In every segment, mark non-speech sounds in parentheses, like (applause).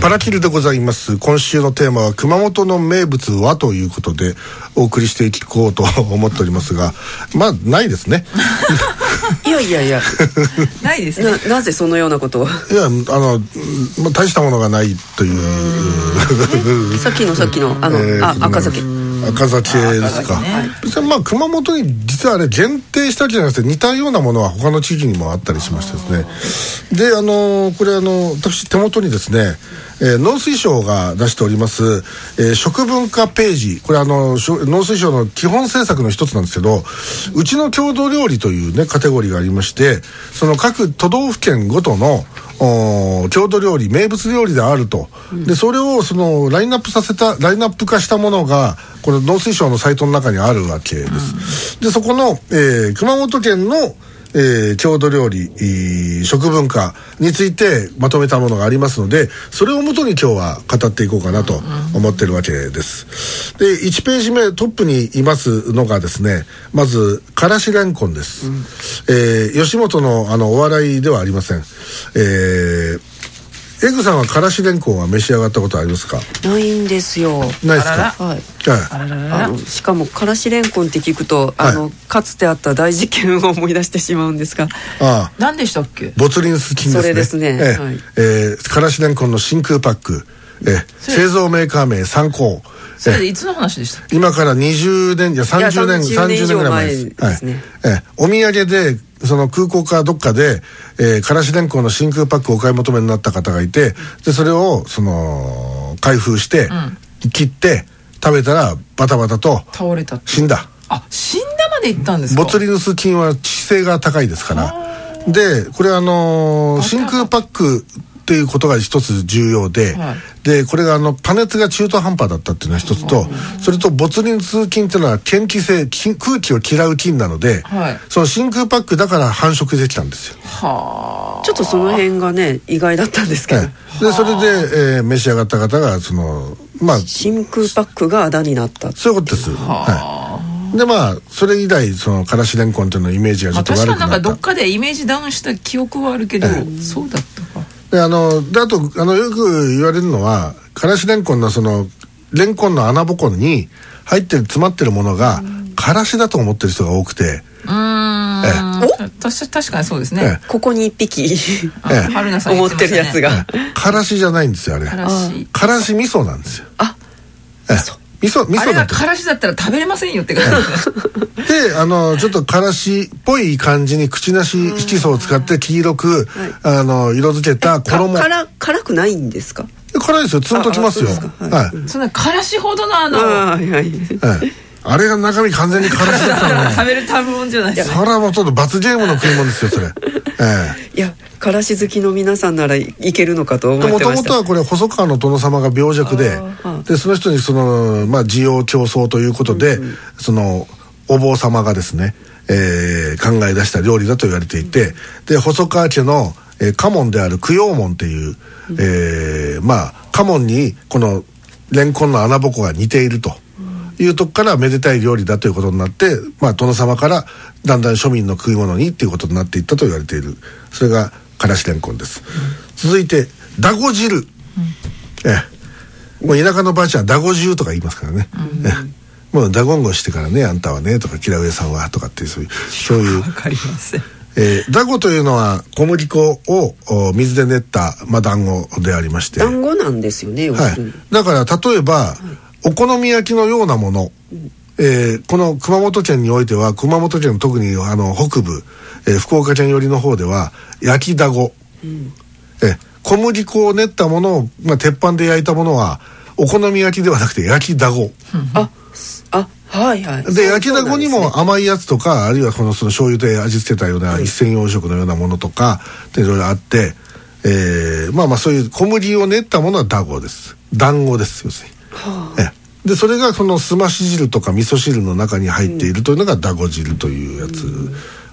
パラキルでございます。今週のテーマは熊本の名物はということでお送りしていこうと思っておりますがまあないですね。(laughs) いやいやいや。ないですね。ななぜそのようなことを？いやあの、まあ、大したものがないという。さっきのさっきのあの、えーあ赤崎赤崎ですか、ね。別にまあ熊本に実はあれ限定したわけじゃなくて似たようなものは他の地域にもあったりしましてですね。であのこれあの私手元にですね、えー農水省が出しております、えー食文化ページ。これあの農水省の基本政策の一つなんですけどうちの郷土料理というねカテゴリーがありましてその各都道府県ごとの郷土料理名物料理であると、でそれをそのラインナップさせたラインナップ化したものがこれ農水省のサイトの中にあるわけです、でそこの、えー熊本県のえー郷土料理、えー食文化についてまとめたものがありますのでそれをもとに今日は語っていこうかなと思ってるわけです。で1ページ目トップにいますのがですねまずからしれんこんです、えー吉本のあのお笑いではありません。えーエグさんはからしれんこんは召し上がったことありますか？ないんですよ。ないですか？はい。はい。あのしかもからしれんこんって聞くとあの、かつてあった大事件を思い出してしまうんですが。ああ。何でしたっけ？ボツリヌス菌ですね。それですね。ええ。はい。えーからしれんこんの真空パック、え製造メーカー名参考それでいつの話でしたっけ？今から20年いや30年いや30年ぐらい前です前です。ねはい。ええ。お土産でその空港かどっかで、えー、からしれんこんの真空パックをお買い求めになった方がいてでそれをその開封して、切って食べたらバタバタと倒れた死んだ。あ死んだまで行ったんですか？ボツリヌス菌は致死性が高いですから。でこれあのー真空パックっていうことが一つ重要で、はい。でこれがあの加熱が中途半端だったっていうのが一つと、それとボツリヌス菌っていうのは嫌気性菌空気を嫌う菌なので、はい。その真空パックだから繁殖できたんですよ。はちょっとその辺がね意外だったんですけど、ええ。でそれで、えー召し上がった方がそのまあ真空パックがあだになった。そういうことです。はい、でまあそれ以来そのからしれんこんっていうのイメージがあ、ちょっと悪くなった。まあ確かなんかどっ。かでイメージダウンした記憶はあるけど、そうだったかであのであとあのよく言われるのはからしれんこんのそのれんこんの穴ぼこに入ってる詰まってるものがからしだと思ってる人が多くて、うーん。えたし確かにそうですえね、ここに一匹あええ。春菜さん言思ってるやつが、からしじゃないんですよあれ。からし。からし味噌なんですよ。あええ味噌味あれがからしだったら食べれませんよって感じ (laughs) であのちょっとからしっぽい感じに口なし色素を使って黄色く、あの色づけたか衣。辛辛くないんですか？辛いですよ。ツンときますよ。ははい。い、そんなからしほどのあのはいはい。ええあれが中身完全にからしだったらね (laughs) 食べる食べ物じゃない。ですそれはもうちょっと罰ゲームの食い物ですよそれ。ええ。いやからし好きの皆さんならいけるのかと思ってもとました。もとはこれ細川の殿様が病弱ででその人にその、まあ、需要競争ということで、そのお坊様がですね、えー考え出した料理だと言われていてで細川家の、えー家紋である供養門っていう、えーまあ家紋にこのレンコンの穴ぼこが似ていると。いうとこからめでたい料理だということになって、まあ、殿様からだんだん庶民の食い物にっていうことになっていったと言われている。それがからしれんこんです、続いてだご汁、ええ。もう田舎のばあちゃんはだご汁とか言いますからね、ええ。もうだごんごしてからねあんたはねとか嫌う上さんはとかっていうそういうそういう。わかりません。えー、だごというのは小麦粉をお水で練った、まあ、団子でありまして。団子なんですよね要はいするに、、だから例えば、お好み焼きのようなもの、えーこの熊本県においては熊本県特にあの北部、えー福岡県寄りの方では焼きだご、えー小麦粉を練ったものを、まあ、鉄板で焼いたものはお好み焼きではなくて焼きだご、ああはいはい。で焼きだこにも甘いやつとかあるいはこのその醤油で味付けたような一銭洋食のようなものとかいろいろあって、えーまあまあそういう小麦を練ったものはだごです。団子です要するに。ええ。でそれがそのすまし汁とか味噌汁の中に入っているというのがだご汁というやつ、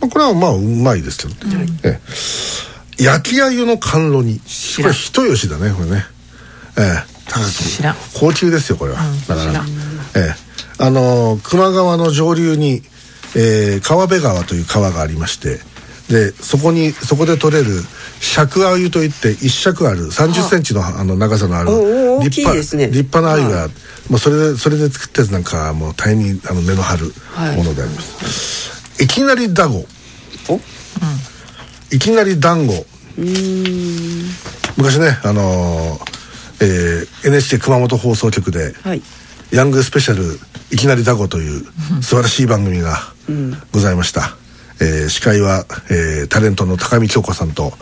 まあ、これはまあうまいですけど、ええ。焼き鮎の甘露煮。これ人吉だねこれね。ええ。高級ですよこれは、うんだから知らん。ええ。あのー球磨川の上流に、えー川辺川という川がありましてでそこにそこで取れる尺鮎といって一尺ある3 0ンチのあの長さのある立派ね。立派な鮎が、まあ、それでそれで作ったやつなんかはもう大変にあの根の張るはい。ものであります、いきなりダゴお？いきなり団子。昔ねあのーえー NHK 熊本放送局で、はい。ヤングスペシャルいきなりダゴという素晴らしい番組がございました、えー司会は、えータレントの高見京子さんと、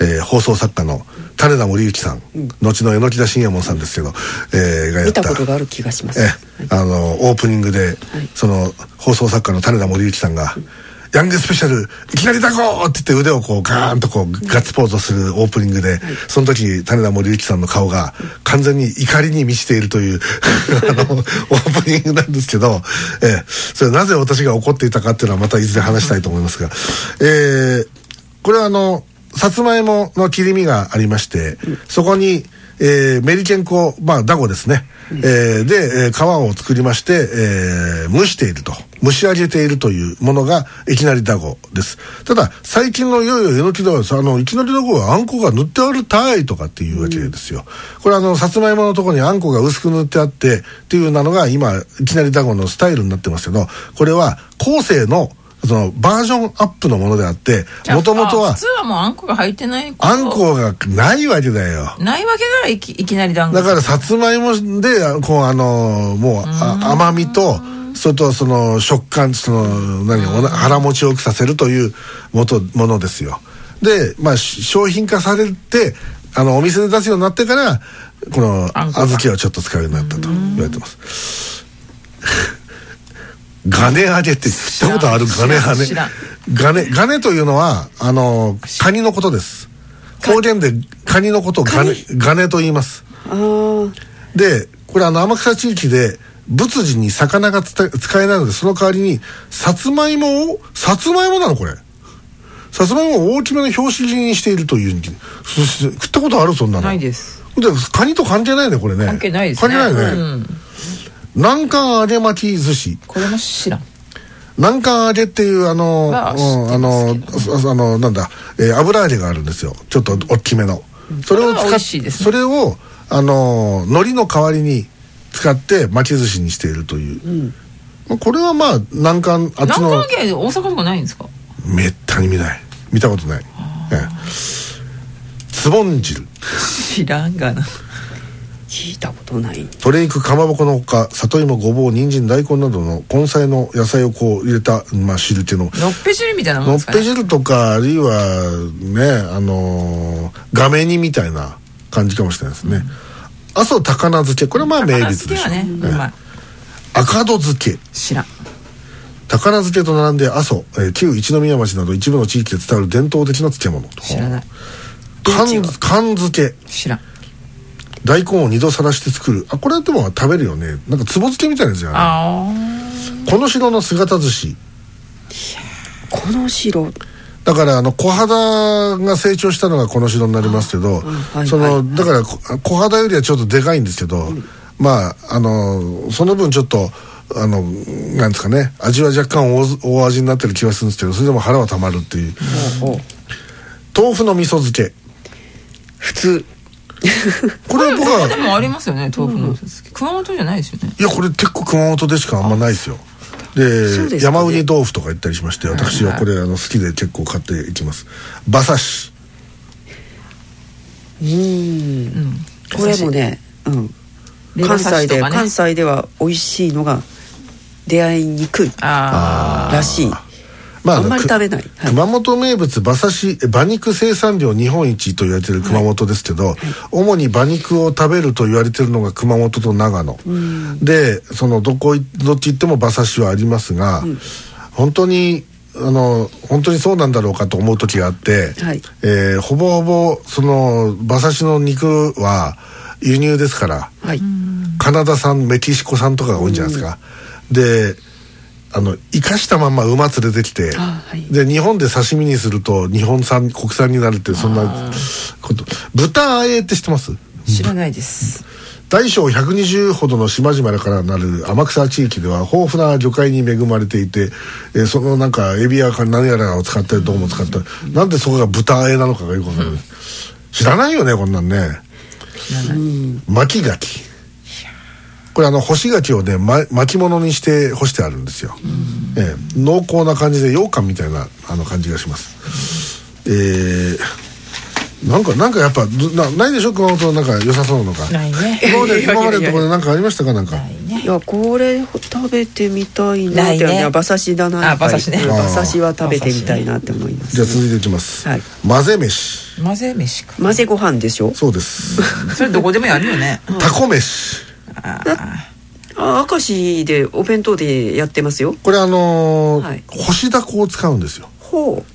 えー放送作家の種田森之さん、後の榎田信也門さんですけど、えーがやった。見たことがある気がします。ええあのオープニングで、その放送作家の種田森之さんが「ヤングスペシャルいきなりだこ!」って言って腕をこうガーンとこうガッツポーズをするオープニングで、その時種田森之さんの顔が完全に怒りに満ちているという (laughs) あのオープニングなんですけど、ええ。それなぜ私が怒っていたかっていうのはまたいずれ話したいと思いますが、えーこれはあのさつまいもの切り身がありまして、そこに、えーメリケン粉まあダゴですね、えーで、皮を作りまして、えー蒸していると。蒸し上げているというものがいきなりダゴです。ただ最近のいよいよえのきだごあのいきなりダゴはあんこが塗ってあるたいとかっていうわけですよ、これあのさつまいものところにあんこが薄く塗ってあってっていうなのが今いきなりダゴのスタイルになってますけどこれは後世のそのバージョンアップのものであってもともとはあ普通はもうあんこが入ってないあんこがないわけだよ。ないわけからいきいきなり団子。だからさつまいもでこうあのもうあ甘みとそれとその食感その何腹持ちよくさせるというもとものですよ。でまあし商品化されてあのお店で出すようになってからこの小豆をちょっと使うようになったと言われてますガネ揚げって知ったことあるガネ揚げ知らんガネガネというのはあのカニのことです。方言でカニのことをガネガネと言います。でこれあの天草地域で仏事に魚が使えないのでその代わりにさつまいもをさつまいもなのこれ。さつまいもを大きめの表紙にしているという。食ったことあるそんなの。ないです。でカニと関係ないねこれね。関係ないですね。関係ないね、うん南関揚げ巻き寿司。これも知らん。南関揚げっていうあの、はうん、あのああのなんだ、えー油揚げがあるんですよ。ちょっと大きめの、それをこれは美使っ味しいですね。それをあの海苔の代わりに使って巻き寿司にしているという、まあこれはまあ南関あっち南の関係大阪とかないんですか？めったに見ない。見たことない。ええ。つぼん汁。知らんがな聞いたことない。鶏肉かまぼこのほか里芋ごぼう人参大根などの根菜の野菜をこう入れた、まあ、汁気の。のっぺ汁みたいなもんのっですかね。ぺ汁とかあるいはねあのー画面にみたいな感じかもしれないですね、阿蘇高菜漬け。これはまあ名物でしょ。ね赤戸漬け。知らん。高菜漬けと並んで阿蘇、えー旧一宮町など一部の地域で伝わる伝統的な漬物。知らない。缶缶漬け。知らん大根を二度さらして作る。あこれはでも食べるよね。なんかつぼ漬けみたいなやつじゃないあこの城の姿寿司。この城だからあの小肌が成長したのがこの城になりますけど、はいそはのだからこ小肌よりはちょっとでかいんですけど、まああのその分ちょっとあのなんですかね。味は若干大大味になってる気がするんですけどそれでも腹はたまるっていう。おう。豆腐の味噌漬け。普通これは僕あではもありますよね豆腐の。熊本じゃないですよね。いやこれ結構熊本でしかあんまないですよ。でね山ウニ豆腐とか言ったりしまして私はこれあの好きで結構買っていきます。馬刺し。うん。うん。これもね、うん、関西で、ね関西では美味しいのが出会いにくいあらしいまあんまりく食べない。はい。熊本名物馬刺しえ馬肉生産量日本一と言われてる熊本ですけど、主に馬肉を食べると言われてるのが熊本と長野、でそのどこいどっち行っても馬刺しはありますが、本当にあの本当にそうなんだろうかと思う時があって、はい。えーほぼほぼその馬刺しの肉は輸入ですから、はい。カナダ産メキシコ産とかが多いんじゃないですか、であの生かしたまんま馬連れてきて、あはい。で日本で刺身にすると日本産国産になるってそんなこと。豚あえって知ってます？あ知らないです。大小120ほどの島々からなる天草地域では豊富な魚介に恵まれていて、えーそのなんかエビや何やらを使ったりどうも使ったり、なんでそこが豚あえなのかがよくわかる、知らないよねこんなんね。巻き牡蠣これあの干し柿をね、ま、巻物にして干してあるんですよ、ええ。濃厚な感じで羊羹みたいなあの感じがします。えーなんかなんかやっぱどなないでしょ？熊本なんか良さそうなのかないね。今まで今までのところで何かありましたか？なんか。ないね。いやこれ食べてみたいなってないね。馬刺しだなあ馬刺しね。うん。馬刺しは食べてみたいなって思います。じゃあ続いていきます、はい。混ぜ飯。混ぜ飯か。混ぜご飯でしょ？そうです。それどこでもやるよね。タコ飯ああ明石でお弁当でやってますよ。これあのーはい。干しダコを使うんですよ。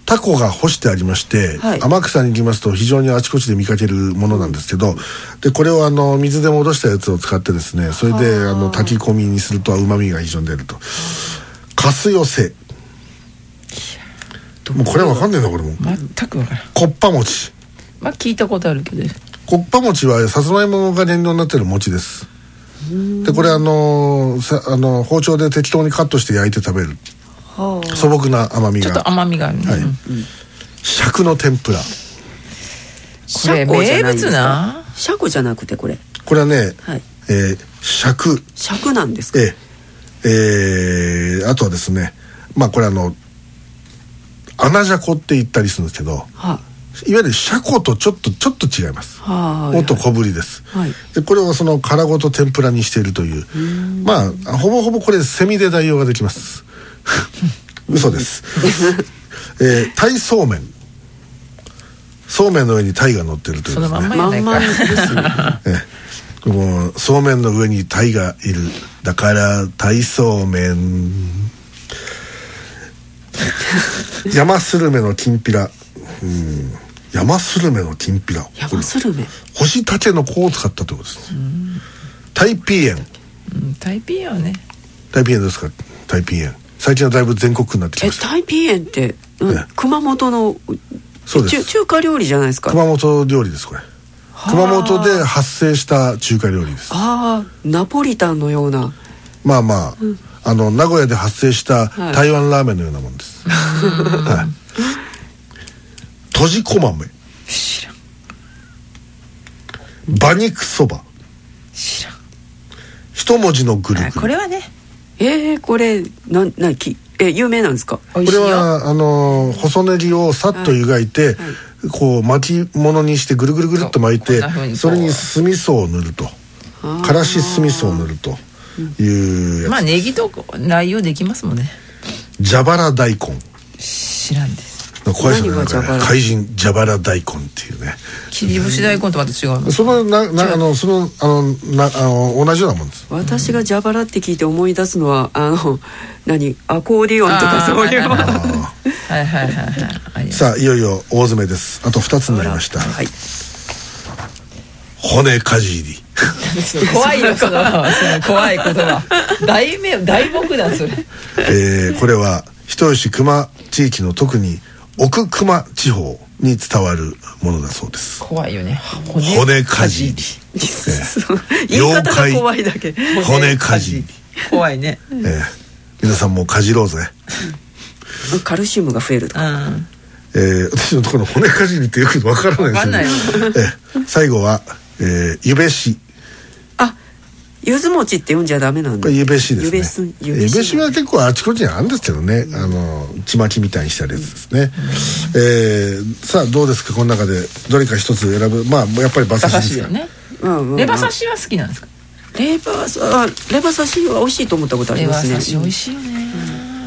タコが干してありまして、はい。天草に行きますと非常にあちこちで見かけるものなんですけどでこれをあの水で戻したやつを使ってですねそれであの炊き込みにするとうまみが非常に出ると。かす寄せ。もうこれは分かんねえなこれも。全く分からん。こっぱ餅。まあ聞いたことあるけど。こっぱ餅はさつまいもが原料になってる餅ですでこれあのさあの包丁で適当にカットして焼いて食べる。はあ。素朴な甘みちょっとが甘みがあるね、はい。うん。尺の天ぷら。これ名物な？車庫じゃなくてこれ。これはね、はい。えー尺。尺なんですか？ええ。えーあとはですねまあこれあの穴じゃこって言ったりするんですけどはいわゆる車庫とちょっとちょっと違います。はあもっと小ぶりです、はい。でこれをその殻ごと天ぷらにしているというまあほぼほぼこれセミで代用ができます。(laughs) 嘘です、えー、タイそうめん。そうめんの上にタイが乗ってるというそので。すねまんまもう (laughs) そうめんの上にタイがいる。だからタイそうめん。(laughs) 山スルメのきんぴらうん。山スルメのきんぴら。山スルメ。干しタケの子を使ったということですタイピーエン。うんタイピーはね。タイピーエンですか？タイピーエン。最近はだいぶ全国区になってきえました。タイピーエンって、うんええ。熊本のそうです。中中華料理じゃないですか？熊本料理ですこれ。熊本で発生した中華料理です。ああナポリタンのような。まあまあ、あの名古屋で発生したはい。台湾ラーメンのようなもんです、(laughs) はい、とじこ豆知らん。馬肉そば。知らん。一文字のぐるぐこれはね。えー、これなんなんきえ有名なんですか？これはあの細ネギをさっと湯がいて、こう巻き物にしてぐるぐるぐるっと巻いてそれに酢味噌を塗ると。からし酢味噌を塗るというやつ、まあネギと内容できますもんね。蛇腹大根。知らんです怖いですよね怪人蛇腹大根っていうね。切り干し大根とまた違うの？そのななあのそのあのなあの同じようなもんです。私が蛇腹って聞いて思い出すのはあの何？アコーディオンとかそういうはいはいあはい。はいはいさあいよいよ大詰めです。あと2つになりました。はい。骨かじり。怖いよそのその怖い言葉。大名大木だそれ。えーこれは人吉球磨地域の特に奥球磨地方に伝わるものだそうです。怖いよね。骨かじり。そう言い方が怖いだけ。骨かじり、怖いね。えー皆さんもかじろうぜ、カルシウムが増えるとか。うんえー私のところの骨かじりってよくわからないんですよ、わかんないよ。えー最後は、えー、ゆべし。あゆず餅って読んじゃダメなんだ。これゆべしですね。ゆべすゆべし。は結構あちこちにあるんですけどね、あのちまきみたいにしたやつですね、えーさあどうですかこの中でどれか一つ選ぶ。まあやっぱり馬馬刺しですか？刺しよね。うんうんうん。レバ刺しは好きなんですか？レバーあレバ刺しは美味しいと思ったことありレバますね。刺し美味しいよね。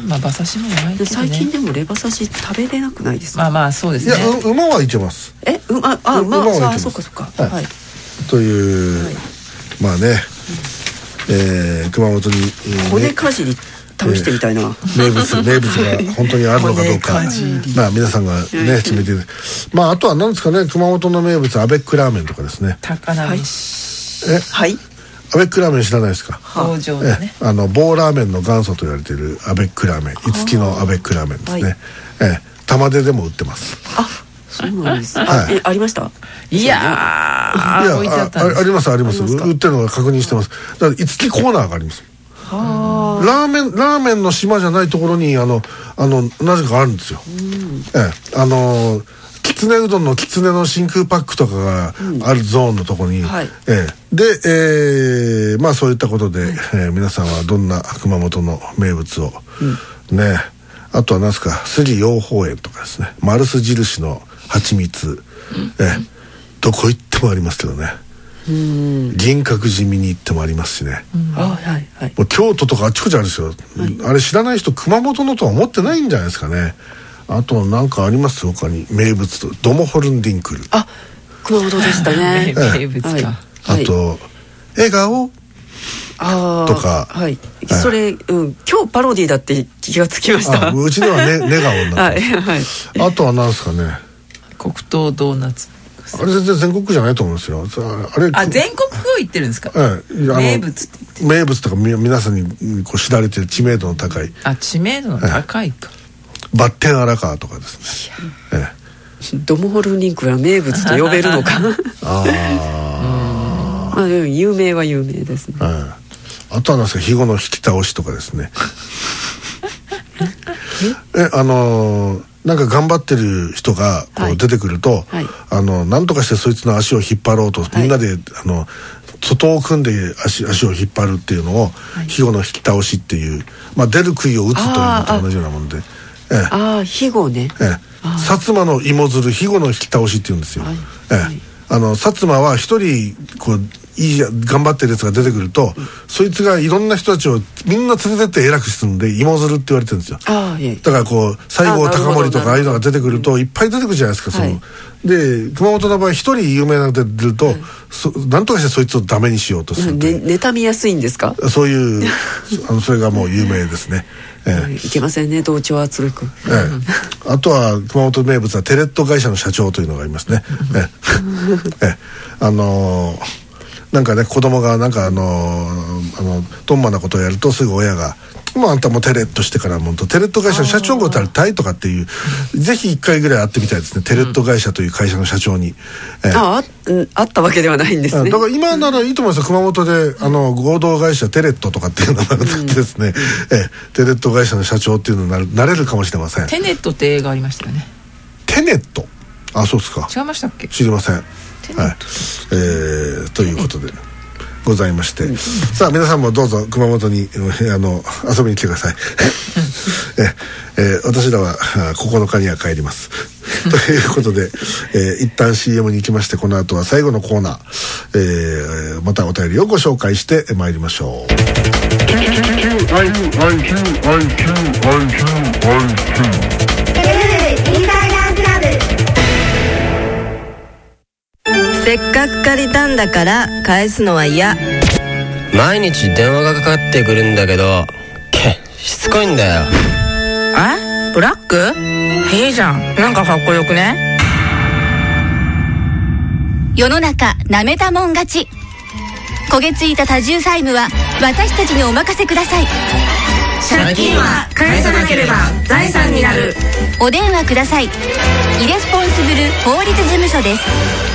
まあ馬刺しもうまいけど最近ねでもレバ刺し食べれなくないですか、まあまあそうですいや、ねう馬はいけます。えうまあうまああ馬はいけます。そうかそうか。はい。はい。という、まあね、えー熊本に、えーね骨かじり試してみたいな、名物名物が本当にあるのかどうか。まあ皆さんがね決めてまああとは何ですかね熊本の名物アベックラーメンとかですね。高菜飯。え？はい。アベックラーメン知らないですか？工場のえねあの棒ラーメンの元祖と言われているアベックラーメン。五木のアベックラーメンですね。え玉出でも売ってます。あそうなんです。はい。あえありました？いやーいや置いてあありますあります。売ってるのが確認してます。だから五木コーナーがあります。はラーメンラーメンの島じゃないところにあのあのなぜかあるんですよ、ええ。あのきつねうどんのきつねの真空パックとかがあるゾーンのところに、はい。ええ。で、えーまあそういったことで、えー皆さんはどんな熊本の名物を、ねあとは何ですか？杉養蜂園とかですね。マルス印の蜂蜜、ええ。どこ行ってもありますけどね。銀閣寺見に行ってもありますしね、あ。あはいはい。もう京都とかあっちこっちあるんですよ、あれ知らない人熊本のとは思ってないんじゃないですかね。あとなんかあります？他に。名物と。ドモホルンディンクル。あ熊本でしたね。(laughs) 名物か、はい。あと、笑顔。あーとか。はい。それうん。今日パロディだって気がつきました。あうちではね (laughs) 寝顔になってはいあとはなんですかね黒糖ドーナツ。あれ全然全国区じゃないと思うんですよ。ああれあ全国区を言ってるんですか、ええあの名物って言って名物とかみ皆さんにこう知られてる知名度の高い。あ知名度の高いか、バッテン荒川とかですね、ええ。ドモホルンリンクは名物と呼べるのか。(laughs) あまあでも有名は有名ですね。あ、はいあとはなんですか肥後の引き倒しとかですね。(laughs) えあのーなんか頑張ってる人がこはい。う出てくると、はい。あのなんとかしてそいつの足を引っ張ろうと、みんなであの外を組んで足足を引っ張るっていうのを、肥後の引き倒しっていう、まあ、出る杭を打つというのと同じようなもんで、ええ。ああ肥後ね。ええ、薩摩の芋づる肥後の引き倒しって言うんですよ、はい。ええ。はい。あの薩摩は一人こういいや頑張ってるやつが出てくると、そいつがいろんな人たちをみんな連れてって偉くするんで芋づるって言われてるんですよ。だからこう西郷隆盛とかああいうのが出てくるといっぱい出てくるじゃないですかその、はい。で熊本の場合一人有名なのが出ると、そなんとかしてそいつをダメにしようとするねう、妬みやすいんですか？そういう (laughs) あのそれがもう有名ですね、ええ。いけませんね同調圧力。ええ、あとは熊本名物はテレット会社の社長というのがありますね。ええ。ええ、あのーなんかね子供がなんかあのーあのトンマなことをやるとすぐ親が「もうあんたもうテレットしてからもうテレット会社の社長になりたい」とかっていうぜひ一回ぐらい会ってみたいですね。テレット会社という会社の社長に。ええ。ああったわけではないんですね。だから今ならいいと思いますよ。熊本であの合同会社テレットとかっていうのがあってですね、ええ、テレット会社の社長っていうのになるなれるかもしれません。テネットって映画ありましたよね。テネット？あそうですか。違いましたっけ？知りませんはい。えー、ということでございまして、さあ皆さんもどうぞ熊本にえあの遊びに来てください。(laughs) え、えー私らはあ9日には帰ります。(laughs) ということで、えー一旦 CM に行きましてこの後は最後のコーナー、えーまたお便りをご紹介してまいりましょうせっかく借りたんだから返すのは嫌。毎日電話がかかってくるんだけどけしつこいんだよ。え？ブラック？いいじゃん。なんかかっこよくね？世の中なめたもん勝ち。焦げついた多重債務は私たちにお任せください。借金は返さなければ財産になる。お電話ください。イレスポンシブル法律事務所です